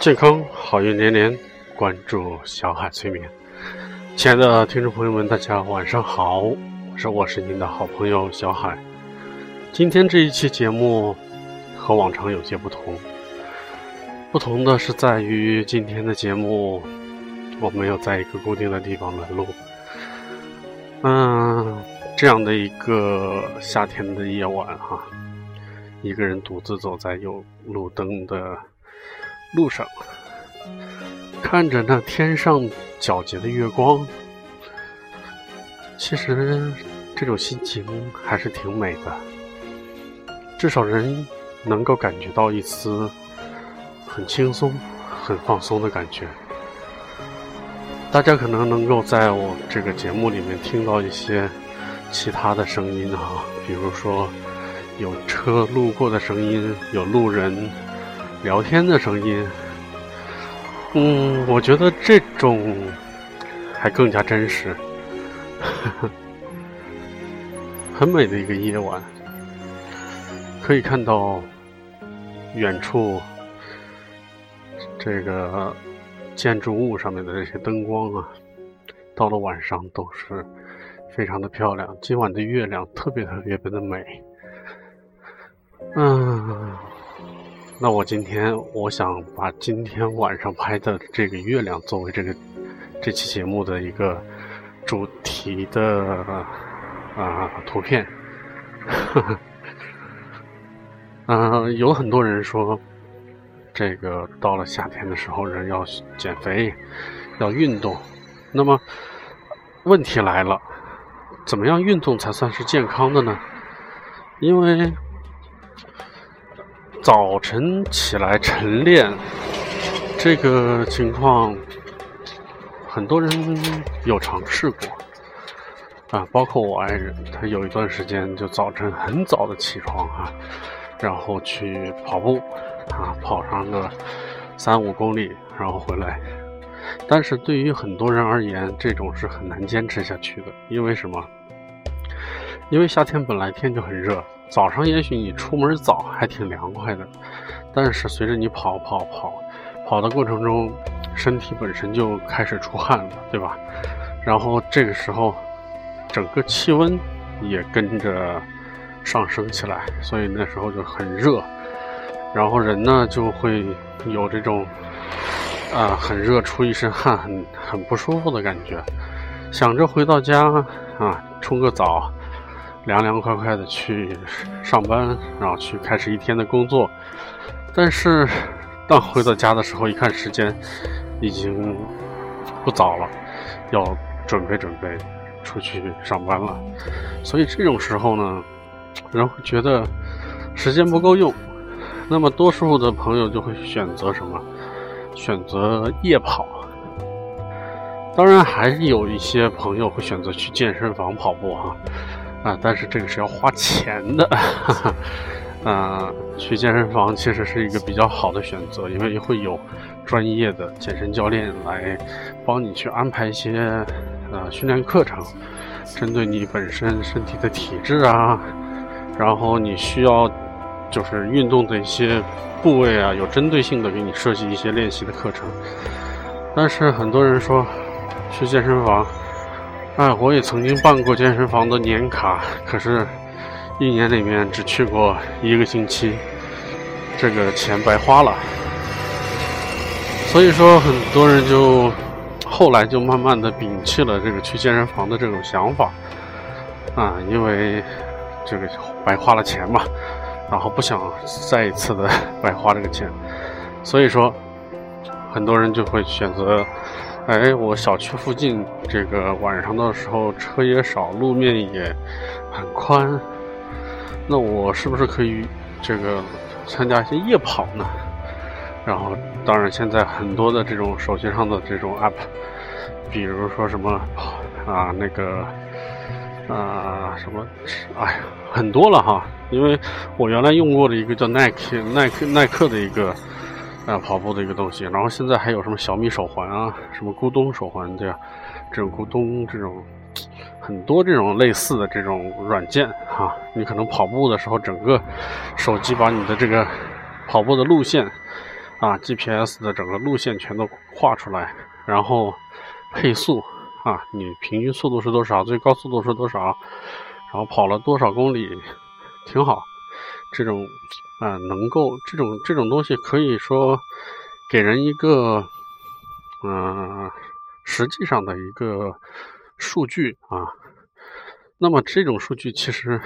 健康好运连连，关注小海催眠。亲爱的听众朋友们，大家晚上好，我是我是您的好朋友小海。今天这一期节目和往常有些不同，不同的是在于今天的节目我没有在一个固定的地方来录。嗯，这样的一个夏天的夜晚哈，一个人独自走在有路灯的。路上，看着那天上皎洁的月光，其实这种心情还是挺美的。至少人能够感觉到一丝很轻松、很放松的感觉。大家可能能够在我这个节目里面听到一些其他的声音啊，比如说有车路过的声音，有路人。聊天的声音，嗯，我觉得这种还更加真实，很美的一个夜晚，可以看到远处这个建筑物上面的这些灯光啊，到了晚上都是非常的漂亮。今晚的月亮特别特别的美，嗯。那我今天我想把今天晚上拍的这个月亮作为这个这期节目的一个主题的啊图片。嗯，有很多人说，这个到了夏天的时候，人要减肥，要运动。那么问题来了，怎么样运动才算是健康的呢？因为。早晨起来晨练，这个情况很多人有尝试过啊，包括我爱人，他有一段时间就早晨很早的起床啊，然后去跑步啊，跑上个三五公里，然后回来。但是对于很多人而言，这种是很难坚持下去的，因为什么？因为夏天本来天就很热。早上也许你出门早还挺凉快的，但是随着你跑跑跑跑的过程中，身体本身就开始出汗了，对吧？然后这个时候，整个气温也跟着上升起来，所以那时候就很热，然后人呢就会有这种啊很热出一身汗很很不舒服的感觉，想着回到家啊冲个澡。凉凉快快的去上班，然后去开始一天的工作。但是，当回到家的时候，一看时间已经不早了，要准备准备出去上班了。所以这种时候呢，人会觉得时间不够用。那么，多数的朋友就会选择什么？选择夜跑。当然，还是有一些朋友会选择去健身房跑步哈。啊，但是这个是要花钱的，哈 哈啊，去健身房其实是一个比较好的选择，因为会有专业的健身教练来帮你去安排一些呃训练课程，针对你本身身体的体质啊，然后你需要就是运动的一些部位啊，有针对性的给你设计一些练习的课程。但是很多人说去健身房。哎，我也曾经办过健身房的年卡，可是，一年里面只去过一个星期，这个钱白花了。所以说，很多人就后来就慢慢的摒弃了这个去健身房的这种想法，啊，因为这个白花了钱嘛，然后不想再一次的 白花这个钱，所以说，很多人就会选择。哎，我小区附近这个晚上的时候车也少，路面也很宽，那我是不是可以这个参加一些夜跑呢？然后，当然现在很多的这种手机上的这种 app，比如说什么啊那个啊什么，哎呀，很多了哈。因为我原来用过的一个叫耐克耐克耐克的一个啊跑步的一个东西，然后现在还有什么小米手环啊，什么咕咚手环这样，这种咕咚这种很多这种类似的这种软件哈，你可能跑步的时候，整个手机把你的这个跑步的路线啊 GPS 的整个路线全都画出来，然后配速啊，你平均速度是多少，最高速度是多少，然后跑了多少公里。挺好，这种啊，能够这种这种东西可以说给人一个嗯实际上的一个数据啊。那么这种数据其实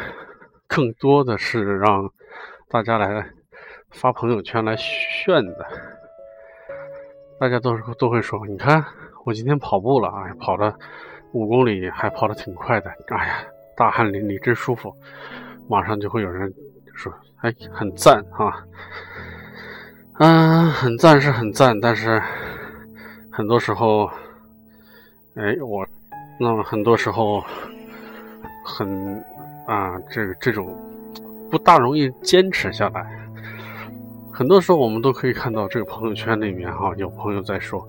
更多的是让大家来发朋友圈来炫的。大家都是都会说，你看我今天跑步了啊，跑了五公里，还跑得挺快的，哎呀，大汗淋漓，真舒服。马上就会有人说：“哎，很赞啊，嗯，很赞是很赞，但是很多时候，哎，我那么很多时候很啊，这这种不大容易坚持下来。很多时候我们都可以看到这个朋友圈里面哈，有朋友在说，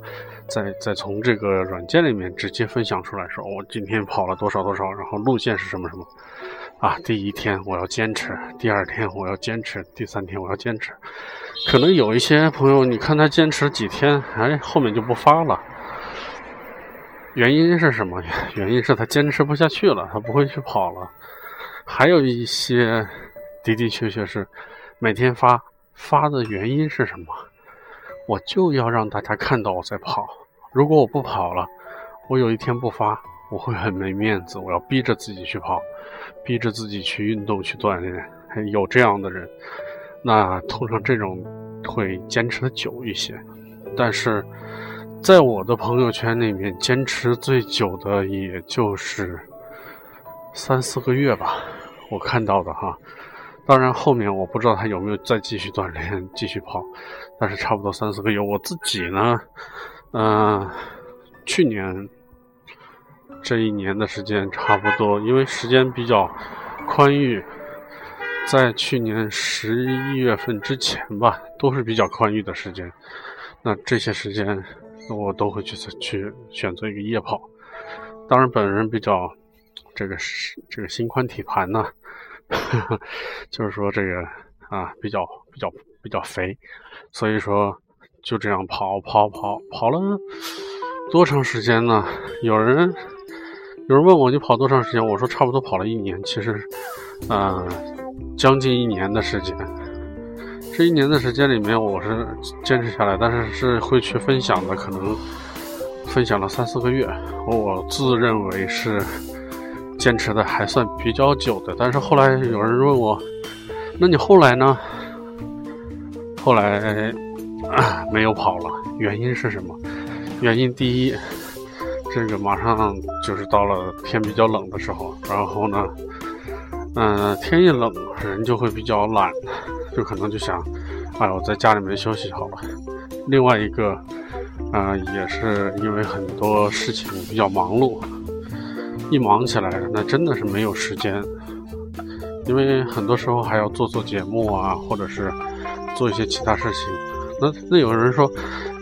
再再从这个软件里面直接分享出来说，我今天跑了多少多少，然后路线是什么什么。”啊，第一天我要坚持，第二天我要坚持，第三天我要坚持。可能有一些朋友，你看他坚持几天，哎，后面就不发了。原因是什么？原因是他坚持不下去了，他不会去跑了。还有一些的的确确是每天发发的原因是什么？我就要让大家看到我在跑。如果我不跑了，我有一天不发，我会很没面子。我要逼着自己去跑。逼着自己去运动去锻炼，有这样的人，那通常这种会坚持的久一些。但是，在我的朋友圈里面，坚持最久的也就是三四个月吧，我看到的哈。当然后面我不知道他有没有再继续锻炼、继续跑，但是差不多三四个月。我自己呢，嗯，去年。这一年的时间差不多，因为时间比较宽裕，在去年十一月份之前吧，都是比较宽裕的时间。那这些时间，我都会去去选择一个夜跑。当然，本人比较这个这个心宽体盘呢，就是说这个啊比较比较比较肥，所以说就这样跑跑跑跑了多长时间呢？有人。有人问我你跑多长时间？我说差不多跑了一年。其实，呃，将近一年的时间。这一年的时间里面，我是坚持下来，但是是会去分享的，可能分享了三四个月。我自认为是坚持的还算比较久的。但是后来有人问我，那你后来呢？后来没有跑了，原因是什么？原因第一。这个马上就是到了天比较冷的时候，然后呢，嗯，天一冷，人就会比较懒，就可能就想，哎，我在家里面休息好了。另外一个，啊，也是因为很多事情比较忙碌，一忙起来，那真的是没有时间，因为很多时候还要做做节目啊，或者是做一些其他事情。那那有人说，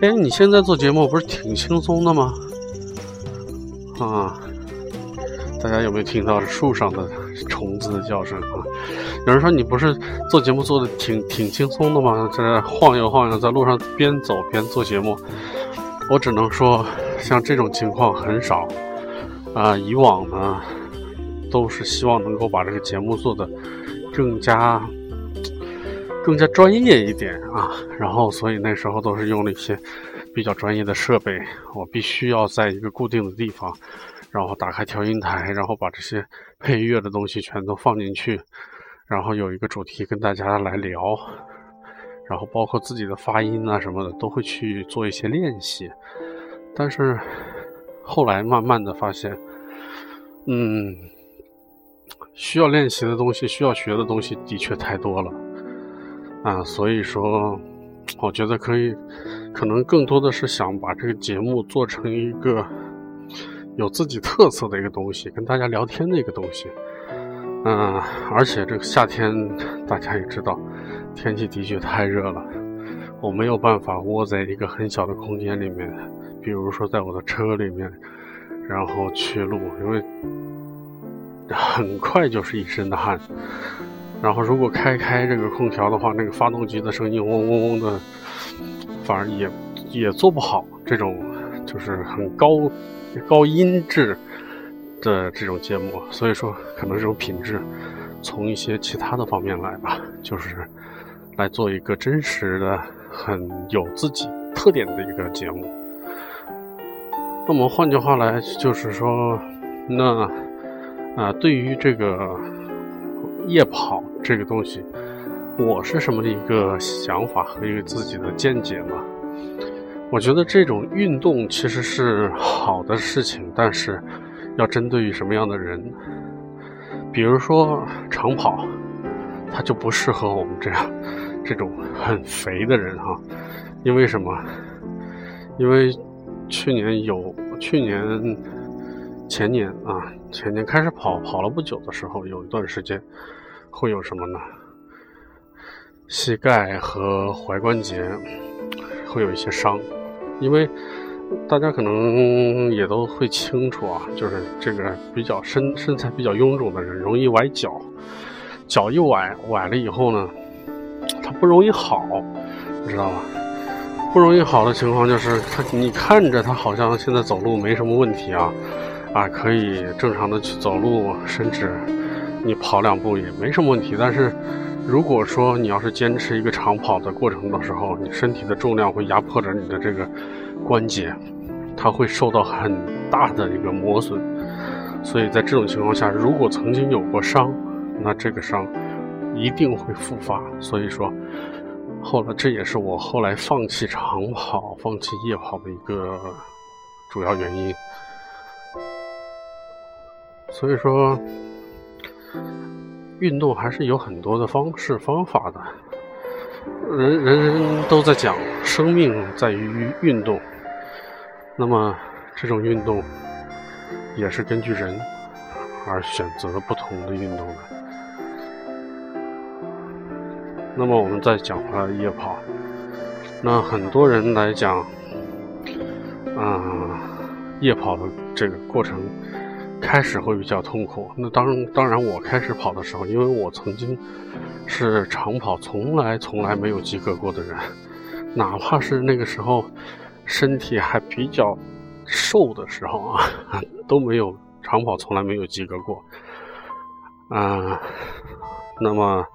哎，你现在做节目不是挺轻松的吗？啊，大家有没有听到树上的虫子的叫声啊？有人说你不是做节目做的挺挺轻松的吗？在晃悠晃悠，在路上边走边做节目。我只能说，像这种情况很少啊。以往呢，都是希望能够把这个节目做的更加更加专业一点啊。然后，所以那时候都是用了一些。比较专业的设备，我必须要在一个固定的地方，然后打开调音台，然后把这些配乐的东西全都放进去，然后有一个主题跟大家来聊，然后包括自己的发音啊什么的都会去做一些练习。但是后来慢慢的发现，嗯，需要练习的东西，需要学的东西的确太多了啊，所以说。我觉得可以，可能更多的是想把这个节目做成一个有自己特色的一个东西，跟大家聊天的一个东西。嗯，而且这个夏天大家也知道，天气的确太热了，我没有办法窝在一个很小的空间里面，比如说在我的车里面，然后去录，因为很快就是一身的汗。然后如果开开这个空调的话，那个发动机的声音嗡嗡嗡的，反而也也做不好这种就是很高高音质的这种节目。所以说，可能这种品质从一些其他的方面来吧，就是来做一个真实的、很有自己特点的一个节目。那么换句话来，就是说，那啊，对于这个。夜跑这个东西，我是什么一个想法和一个自己的见解嘛？我觉得这种运动其实是好的事情，但是要针对于什么样的人？比如说长跑，它就不适合我们这样这种很肥的人哈。因为什么？因为去年有去年前年啊，前年开始跑跑了不久的时候，有一段时间。会有什么呢？膝盖和踝关节会有一些伤，因为大家可能也都会清楚啊，就是这个比较身身材比较臃肿的人容易崴脚，脚一崴崴了以后呢，他不容易好，你知道吧？不容易好的情况就是他，你看着他好像现在走路没什么问题啊，啊，可以正常的去走路伸直。你跑两步也没什么问题，但是如果说你要是坚持一个长跑的过程的时候，你身体的重量会压迫着你的这个关节，它会受到很大的一个磨损。所以在这种情况下，如果曾经有过伤，那这个伤一定会复发。所以说，后来这也是我后来放弃长跑、放弃夜跑的一个主要原因。所以说。运动还是有很多的方式方法的，人人人都在讲生命在于运动，那么这种运动也是根据人而选择不同的运动的。那么我们再讲回来夜跑，那很多人来讲，啊，夜跑的这个过程。开始会比较痛苦。那当当然，我开始跑的时候，因为我曾经是长跑从来从来没有及格过的人，哪怕是那个时候身体还比较瘦的时候啊，都没有长跑从来没有及格过。啊，那么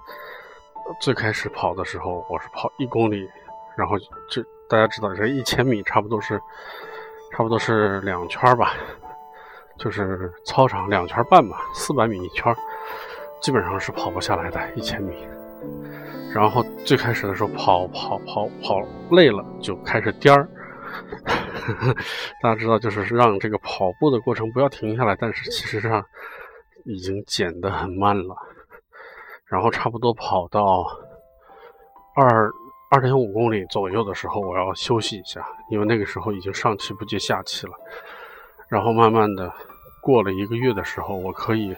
最开始跑的时候，我是跑一公里，然后就大家知道，这一千米差不多是差不多是两圈吧。就是操场两圈半吧，四百米一圈，基本上是跑不下来的，一千米。然后最开始的时候跑跑跑跑累了，就开始颠儿。大家知道，就是让这个跑步的过程不要停下来，但是其实上已经减得很慢了。然后差不多跑到二二点五公里左右的时候，我要休息一下，因为那个时候已经上气不接下气了。然后慢慢的，过了一个月的时候，我可以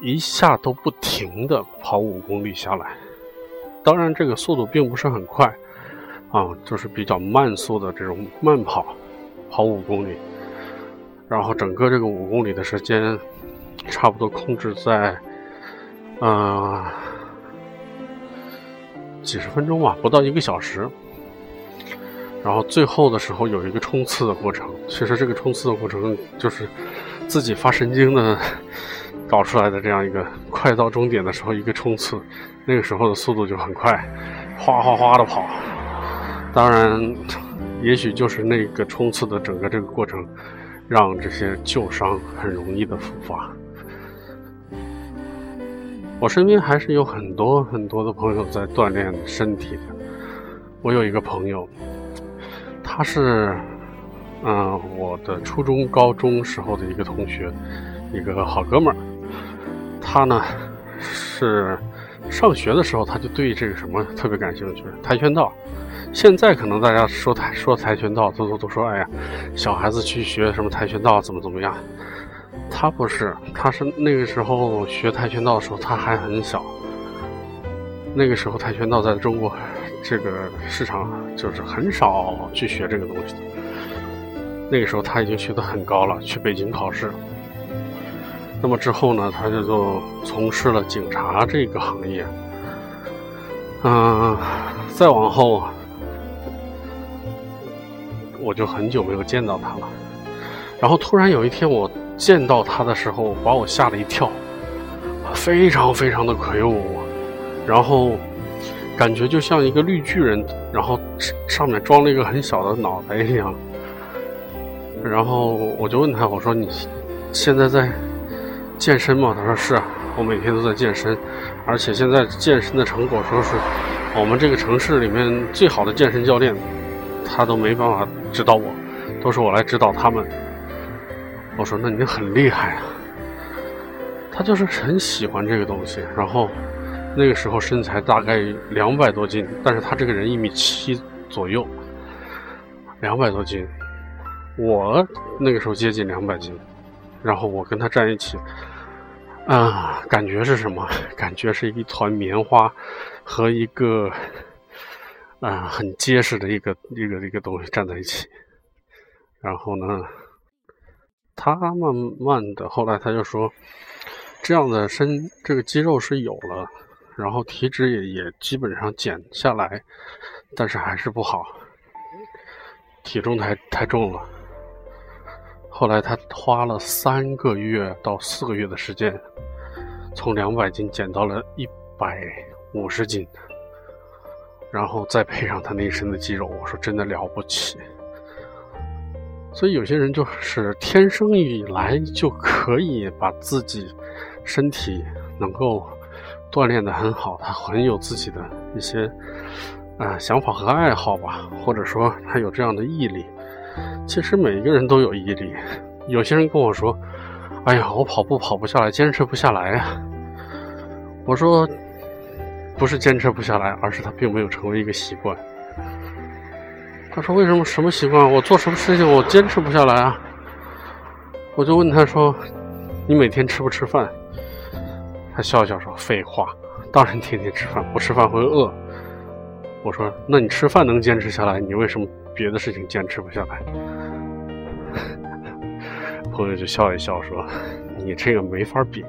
一下都不停的跑五公里下来。当然，这个速度并不是很快，啊，就是比较慢速的这种慢跑，跑五公里。然后整个这个五公里的时间，差不多控制在，啊，几十分钟吧，不到一个小时。然后最后的时候有一个冲刺的过程，其实这个冲刺的过程就是自己发神经的 搞出来的这样一个快到终点的时候一个冲刺，那个时候的速度就很快，哗哗哗的跑。当然，也许就是那个冲刺的整个这个过程，让这些旧伤很容易的复发。我身边还是有很多很多的朋友在锻炼身体的，我有一个朋友。他是，嗯，我的初中、高中时候的一个同学，一个好哥们儿。他呢是上学的时候，他就对这个什么特别感兴趣，跆拳道。现在可能大家说跆说跆拳道，都都都说，哎呀，小孩子去学什么跆拳道怎么怎么样？他不是，他是那个时候学跆拳道的时候，他还很小。那个时候跆拳道在中国这个市场就是很少去学这个东西。那个时候他已经学得很高了，去北京考试。那么之后呢，他就就从事了警察这个行业。嗯，再往后，我就很久没有见到他了。然后突然有一天我见到他的时候，把我吓了一跳，非常非常的魁梧，然后感觉就像一个绿巨人，然后上面装了一个很小的脑袋一样。然后我就问他，我说你现在在？健身吗，他说是啊，我每天都在健身，而且现在健身的成果说是我们这个城市里面最好的健身教练，他都没办法指导我，都是我来指导他们。我说那你很厉害啊，他就是很喜欢这个东西，然后那个时候身材大概两百多斤，但是他这个人一米七左右，两百多斤，我那个时候接近两百斤。然后我跟他站一起，啊，感觉是什么？感觉是一团棉花和一个啊很结实的一个一个一个东西站在一起。然后呢，他慢慢的后来他就说，这样的身这个肌肉是有了，然后体脂也也基本上减下来，但是还是不好，体重太太重了。后来他花了三个月到四个月的时间，从两百斤减到了一百五十斤，然后再配上他那一身的肌肉，我说真的了不起。所以有些人就是天生以来就可以把自己身体能够锻炼的很好，他很有自己的一些啊想法和爱好吧，或者说他有这样的毅力。其实每个人都有毅力。有些人跟我说：“哎呀，我跑步跑不下来，坚持不下来呀。”我说：“不是坚持不下来，而是他并没有成为一个习惯。”他说：“为什么什么习惯？我做什么事情我坚持不下来啊？”我就问他说：“你每天吃不吃饭？”他笑笑说：“废话，当然天天吃饭，不吃饭会饿。”我说：“那你吃饭能坚持下来，你为什么？”别的事情坚持不下来，朋友就笑一笑说：“你这个没法比，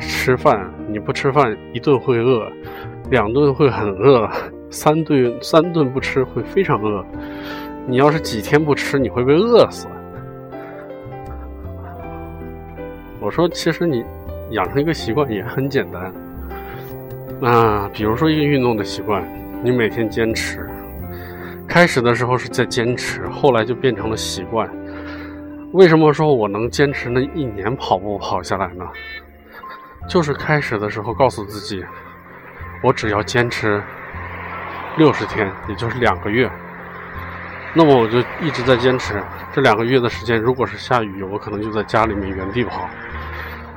吃饭你不吃饭一顿会饿，两顿会很饿，三顿三顿不吃会非常饿。你要是几天不吃，你会被饿死。”我说：“其实你养成一个习惯也很简单，啊，比如说一个运动的习惯，你每天坚持。”开始的时候是在坚持，后来就变成了习惯。为什么说我能坚持那一年跑步跑下来呢？就是开始的时候告诉自己，我只要坚持六十天，也就是两个月，那么我就一直在坚持。这两个月的时间，如果是下雨，我可能就在家里面原地跑。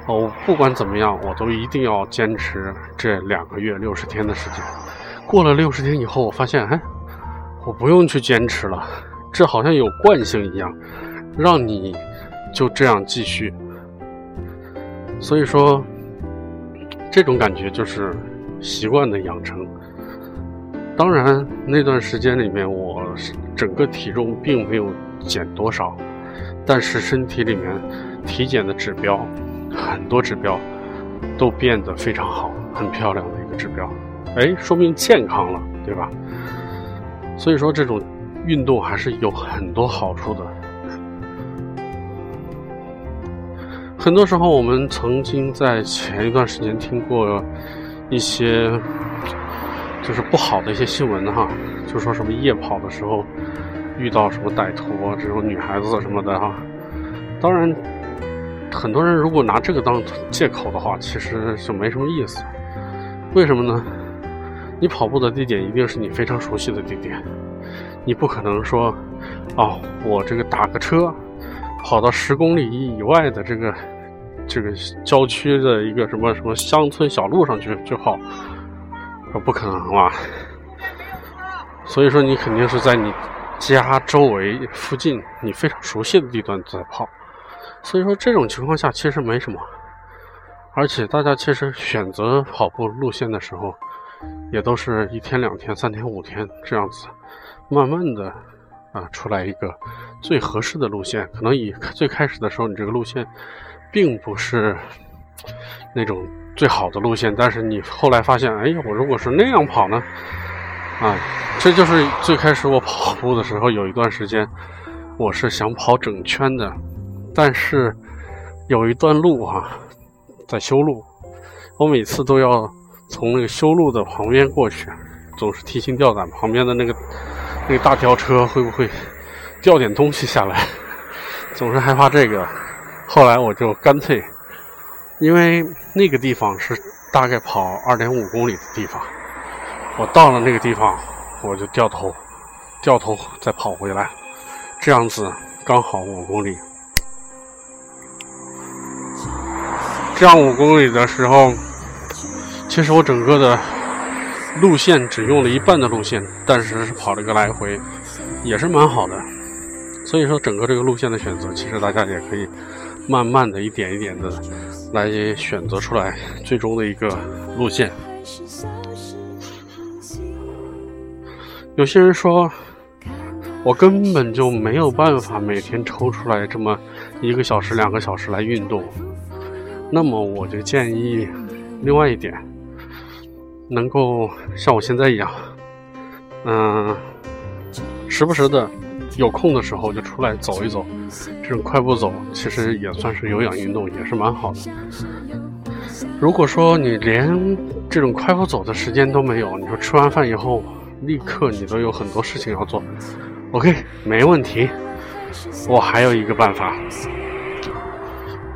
哦，不管怎么样，我都一定要坚持这两个月六十天的时间。过了六十天以后，我发现，哎。我不用去坚持了，这好像有惯性一样，让你就这样继续。所以说，这种感觉就是习惯的养成。当然，那段时间里面，我整个体重并没有减多少，但是身体里面体检的指标，很多指标都变得非常好，很漂亮的一个指标。哎，说明健康了，对吧？所以说，这种运动还是有很多好处的。很多时候，我们曾经在前一段时间听过一些就是不好的一些新闻哈，就说什么夜跑的时候遇到什么歹徒啊，这种女孩子什么的哈。当然，很多人如果拿这个当借口的话，其实就没什么意思。为什么呢？你跑步的地点一定是你非常熟悉的地点，你不可能说，哦，我这个打个车，跑到十公里以外的这个这个郊区的一个什么什么乡村小路上去就好，说不可能吧？所以说你肯定是在你家周围附近你非常熟悉的地段在跑。所以说这种情况下其实没什么，而且大家其实选择跑步路线的时候，也都是一天、两天、三天、五天这样子，慢慢的啊出来一个最合适的路线。可能以最开始的时候，你这个路线并不是那种最好的路线，但是你后来发现，哎，我如果是那样跑呢，啊，这就是最开始我跑步的时候有一段时间，我是想跑整圈的。但是有一段路哈，在修路，我每次都要从那个修路的旁边过去，总是提心吊胆，旁边的那个那个大吊车会不会掉点东西下来，总是害怕这个。后来我就干脆，因为那个地方是大概跑二点五公里的地方，我到了那个地方，我就掉头，掉头再跑回来，这样子刚好五公里。这样五公里的时候，其实我整个的路线只用了一半的路线，但是是跑了个来回，也是蛮好的。所以说，整个这个路线的选择，其实大家也可以慢慢的一点一点的来选择出来最终的一个路线。有些人说，我根本就没有办法每天抽出来这么一个小时、两个小时来运动。那么我就建议，另外一点，能够像我现在一样，嗯，时不时的有空的时候就出来走一走，这种快步走其实也算是有氧运动，也是蛮好的。如果说你连这种快步走的时间都没有，你说吃完饭以后立刻你都有很多事情要做，OK，没问题，我还有一个办法。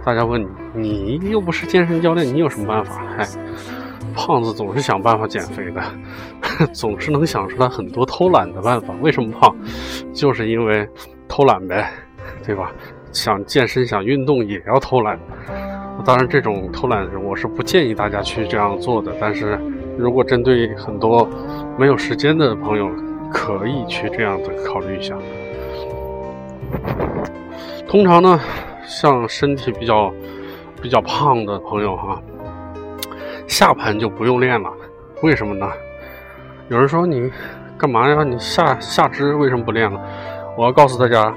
大家问你，你又不是健身教练，你有什么办法？嗨，胖子总是想办法减肥的，总是能想出来很多偷懒的办法。为什么胖？就是因为偷懒呗，对吧？想健身、想运动也要偷懒。当然，这种偷懒我是不建议大家去这样做的。但是如果针对很多没有时间的朋友，可以去这样的考虑一下。通常呢。像身体比较比较胖的朋友哈，下盘就不用练了，为什么呢？有人说你干嘛呀？你下下肢为什么不练了？我要告诉大家，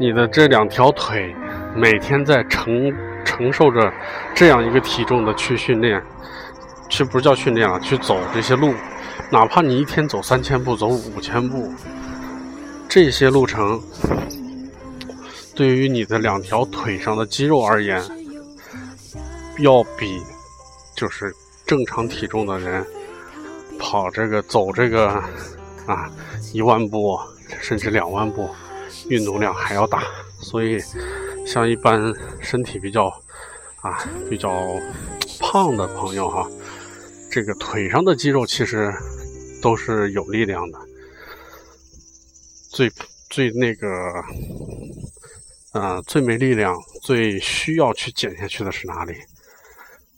你的这两条腿每天在承承受着这样一个体重的去训练，去不是叫训练了，去走这些路，哪怕你一天走三千步，走五千步，这些路程。对于你的两条腿上的肌肉而言，要比就是正常体重的人跑这个走这个啊一万步甚至两万步运动量还要大。所以，像一般身体比较啊比较胖的朋友哈，这个腿上的肌肉其实都是有力量的。最最那个。嗯，最没力量、最需要去减下去的是哪里？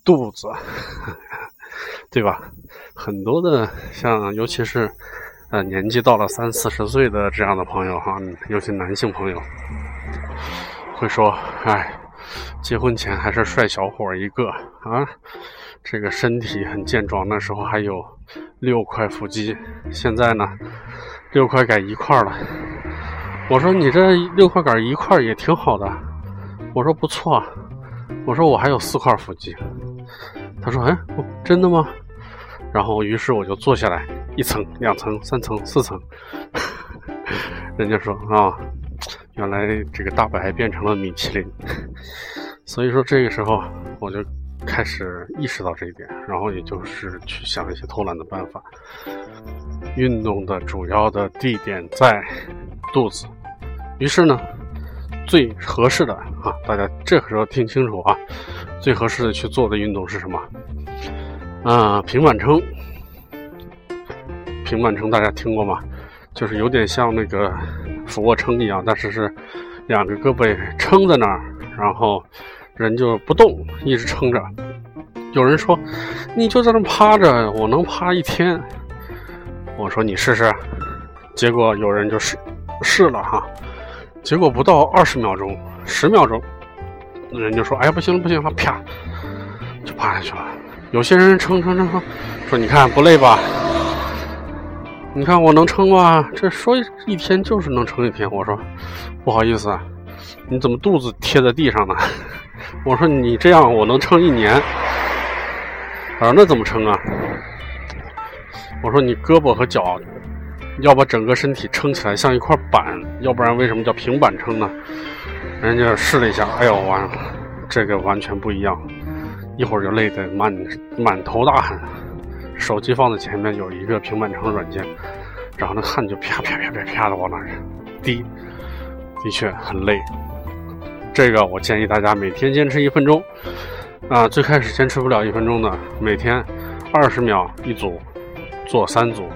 肚子，对吧？很多的像，尤其是呃年纪到了三四十岁的这样的朋友哈，尤其男性朋友，会说：“哎，结婚前还是帅小伙一个啊，这个身体很健壮，那时候还有六块腹肌，现在呢，六块改一块了。”我说你这六块杆一块也挺好的，我说不错，我说我还有四块腹肌，他说哎，真的吗？然后于是我就坐下来，一层、两层、三层、四层，人家说啊，原来这个大白变成了米其林，所以说这个时候我就开始意识到这一点，然后也就是去想一些偷懒的办法。运动的主要的地点在肚子。于是呢，最合适的啊，大家这个时候听清楚啊，最合适的去做的运动是什么？啊，平板撑。平板撑大家听过吗？就是有点像那个俯卧撑一样，但是是两个胳膊撑在那儿，然后人就不动，一直撑着。有人说，你就在那趴着，我能趴一天。我说你试试。结果有人就试试了哈，结果不到二十秒钟，十秒钟，人就说，哎呀不行了不行了，啪，就趴下去了。有些人撑撑撑撑，说你看不累吧？你看我能撑吧？这说一天就是能撑一天。我说不好意思啊，你怎么肚子贴在地上呢？我说你这样我能撑一年。啊，那怎么撑啊？我说你胳膊和脚要把整个身体撑起来，像一块板，要不然为什么叫平板撑呢？人家试了一下，哎呦完了，这个完全不一样。一会儿就累得满满头大汗，手机放在前面有一个平板撑软件，然后那汗就啪啪啪啪啪的往那儿滴，的确很累。这个我建议大家每天坚持一分钟，啊，最开始坚持不了一分钟的，每天二十秒一组，做三组，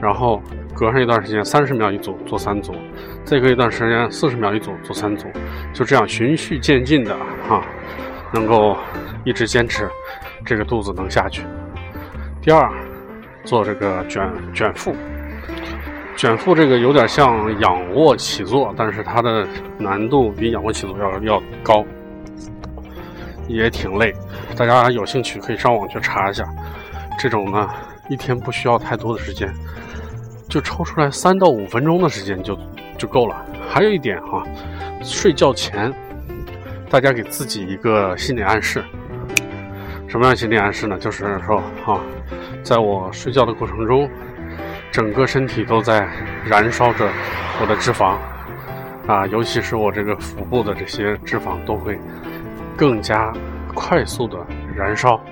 然后隔上一段时间三十秒一组做三组，再隔一段时间四十秒一组做三组，就这样循序渐进的啊，能够。一直坚持，这个肚子能下去。第二，做这个卷卷腹，卷腹这个有点像仰卧起坐，但是它的难度比仰卧起坐要要高，也挺累。大家有兴趣可以上网去查一下。这种呢，一天不需要太多的时间，就抽出来三到五分钟的时间就就够了。还有一点哈，睡觉前，大家给自己一个心理暗示。什么样心理暗示呢？就是说，啊，在我睡觉的过程中，整个身体都在燃烧着我的脂肪，啊，尤其是我这个腹部的这些脂肪都会更加快速的燃烧，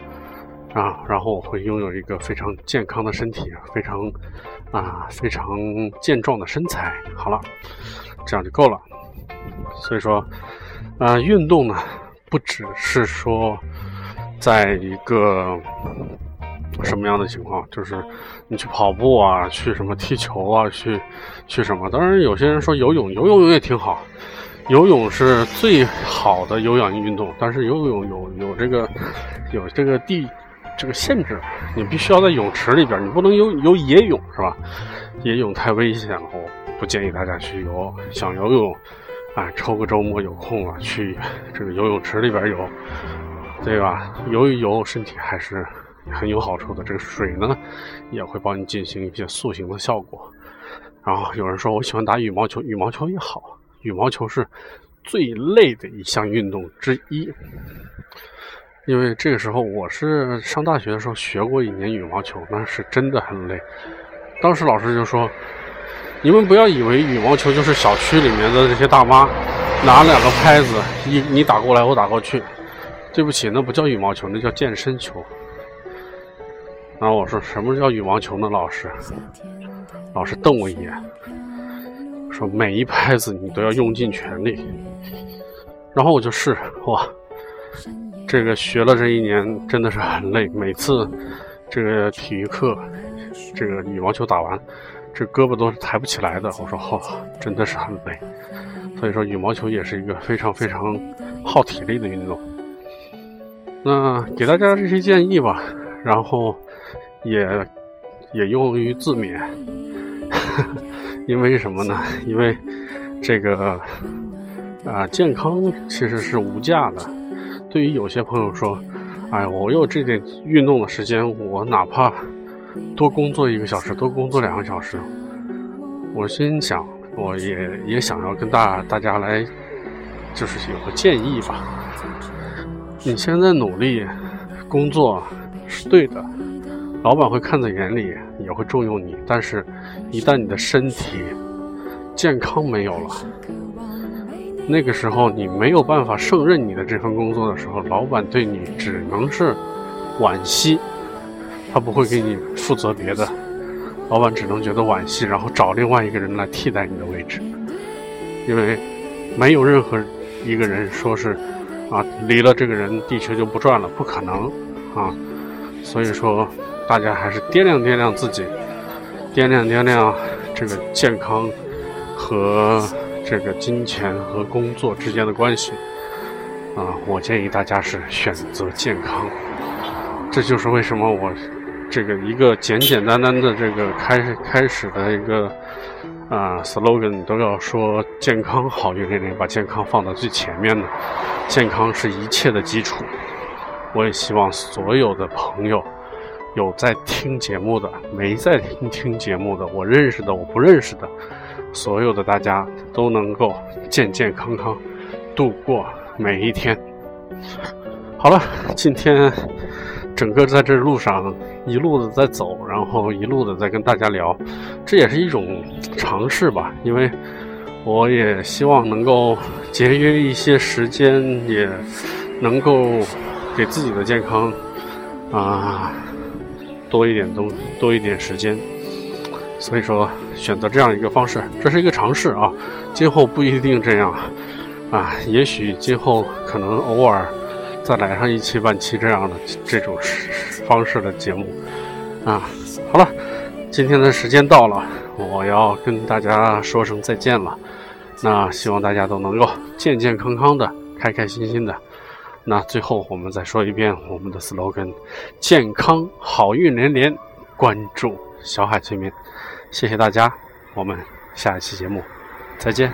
啊，然后我会拥有一个非常健康的身体，非常啊非常健壮的身材。好了，这样就够了。所以说，啊，运动呢，不只是说。在一个什么样的情况？就是你去跑步啊，去什么踢球啊，去去什么？当然，有些人说游泳，游泳也挺好，游泳是最好的有氧运动。但是游泳有有这个有这个地这个限制，你必须要在泳池里边，你不能游游野泳，是吧？野泳太危险了，我不建议大家去游。想游泳，啊，抽个周末有空了去这个游泳池里边游。对吧？游一游，身体还是很有好处的。这个水呢，也会帮你进行一些塑形的效果。然后有人说，我喜欢打羽毛球，羽毛球也好，羽毛球是最累的一项运动之一。因为这个时候，我是上大学的时候学过一年羽毛球，那是真的很累。当时老师就说：“你们不要以为羽毛球就是小区里面的这些大妈拿两个拍子，一你打过来，我打过去。”对不起，那不叫羽毛球，那叫健身球。然后我说什么叫羽毛球呢？老师，老师瞪我一眼，说每一拍子你都要用尽全力。然后我就试，哇，这个学了这一年真的是很累，每次这个体育课，这个羽毛球打完，这胳膊都是抬不起来的。我说哦，真的是很累。所以说羽毛球也是一个非常非常耗体力的运动。那给大家这些建议吧，然后也也用于自勉，因为什么呢？因为这个啊，健康其实是无价的。对于有些朋友说，哎，我有这点运动的时间，我哪怕多工作一个小时，多工作两个小时，我心想，我也也想要跟大大家来，就是有个建议吧。你现在努力工作是对的，老板会看在眼里，也会重用你。但是，一旦你的身体健康没有了，那个时候你没有办法胜任你的这份工作的时候，老板对你只能是惋惜，他不会给你负责别的，老板只能觉得惋惜，然后找另外一个人来替代你的位置，因为没有任何一个人说是。啊，离了这个人，地球就不转了，不可能啊！所以说，大家还是掂量掂量自己，掂量掂量这个健康和这个金钱和工作之间的关系啊！我建议大家是选择健康。这就是为什么我这个一个简简单单的这个开开始的一个啊 slogan 都要说健康好运连连，把健康放到最前面的，健康是一切的基础。我也希望所有的朋友，有在听节目的，没在听听节目的，我认识的，我不认识的，所有的大家都能够健健康康度过每一天。好了，今天整个在这路上一路的在走，然后一路的在跟大家聊，这也是一种尝试吧，因为我也希望能够节约一些时间，也能够。给自己的健康啊多一点东多一点时间，所以说选择这样一个方式，这是一个尝试啊。今后不一定这样啊，也许今后可能偶尔再来上一期半期这样的这种方式的节目啊。好了，今天的时间到了，我要跟大家说声再见了。那希望大家都能够健健康康的，开开心心的。那最后我们再说一遍我们的 slogan：健康好运连连，关注小海催眠。谢谢大家，我们下一期节目再见。